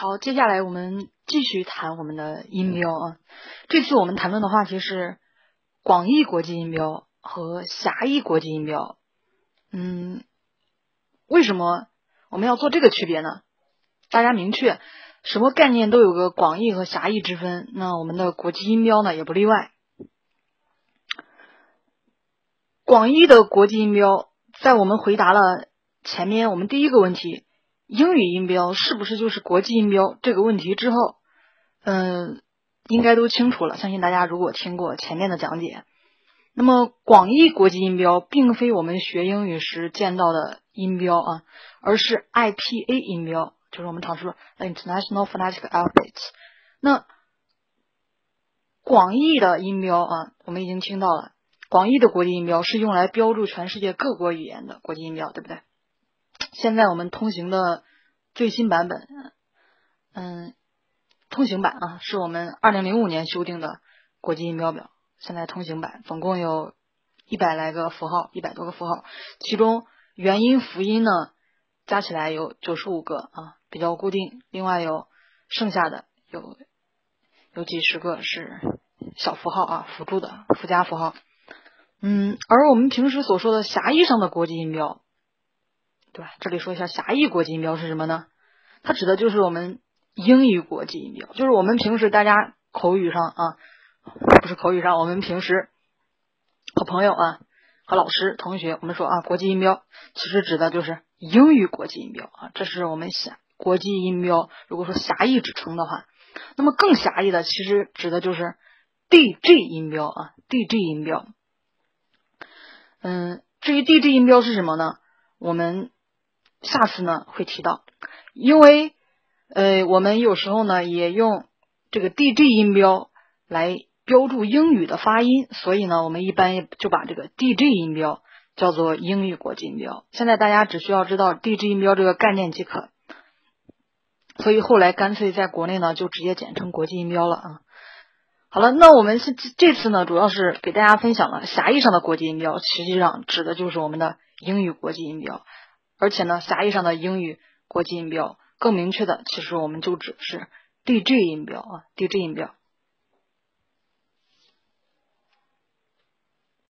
好，接下来我们继续谈我们的音标啊。这次我们谈论的话题是广义国际音标和狭义国际音标。嗯，为什么我们要做这个区别呢？大家明确，什么概念都有个广义和狭义之分，那我们的国际音标呢也不例外。广义的国际音标，在我们回答了前面我们第一个问题，英语音标是不是就是国际音标这个问题之后，嗯，应该都清楚了。相信大家如果听过前面的讲解，那么广义国际音标并非我们学英语时见到的音标啊，而是 IPA 音标，就是我们常说的 International Phonetic Alphabet。那广义的音标啊，我们已经听到了。广义的国际音标是用来标注全世界各国语言的国际音标，对不对？现在我们通行的最新版本，嗯，通行版啊，是我们二零零五年修订的国际音标表。现在通行版总共有一百来个符号，一百多个符号，其中元音、辅音呢加起来有九十五个啊，比较固定。另外有剩下的有有几十个是小符号啊，辅助的附加符号。嗯，而我们平时所说的狭义上的国际音标，对吧？这里说一下狭义国际音标是什么呢？它指的就是我们英语国际音标，就是我们平时大家口语上啊，不是口语上，我们平时和朋友啊、和老师、同学，我们说啊，国际音标其实指的就是英语国际音标啊，这是我们狭国际音标。如果说狭义指称的话，那么更狭义的其实指的就是 DJ 音标啊，DJ 音标。嗯，至于 DJ 音标是什么呢？我们下次呢会提到，因为呃，我们有时候呢也用这个 DJ 音标来标注英语的发音，所以呢，我们一般就把这个 DJ 音标叫做英语国际音标。现在大家只需要知道 DJ 音标这个概念即可，所以后来干脆在国内呢就直接简称国际音标了啊。好了，那我们是这次呢，主要是给大家分享了狭义上的国际音标，实际上指的就是我们的英语国际音标，而且呢，狭义上的英语国际音标更明确的，其实我们就指是 DJ 音标啊，DJ 音标。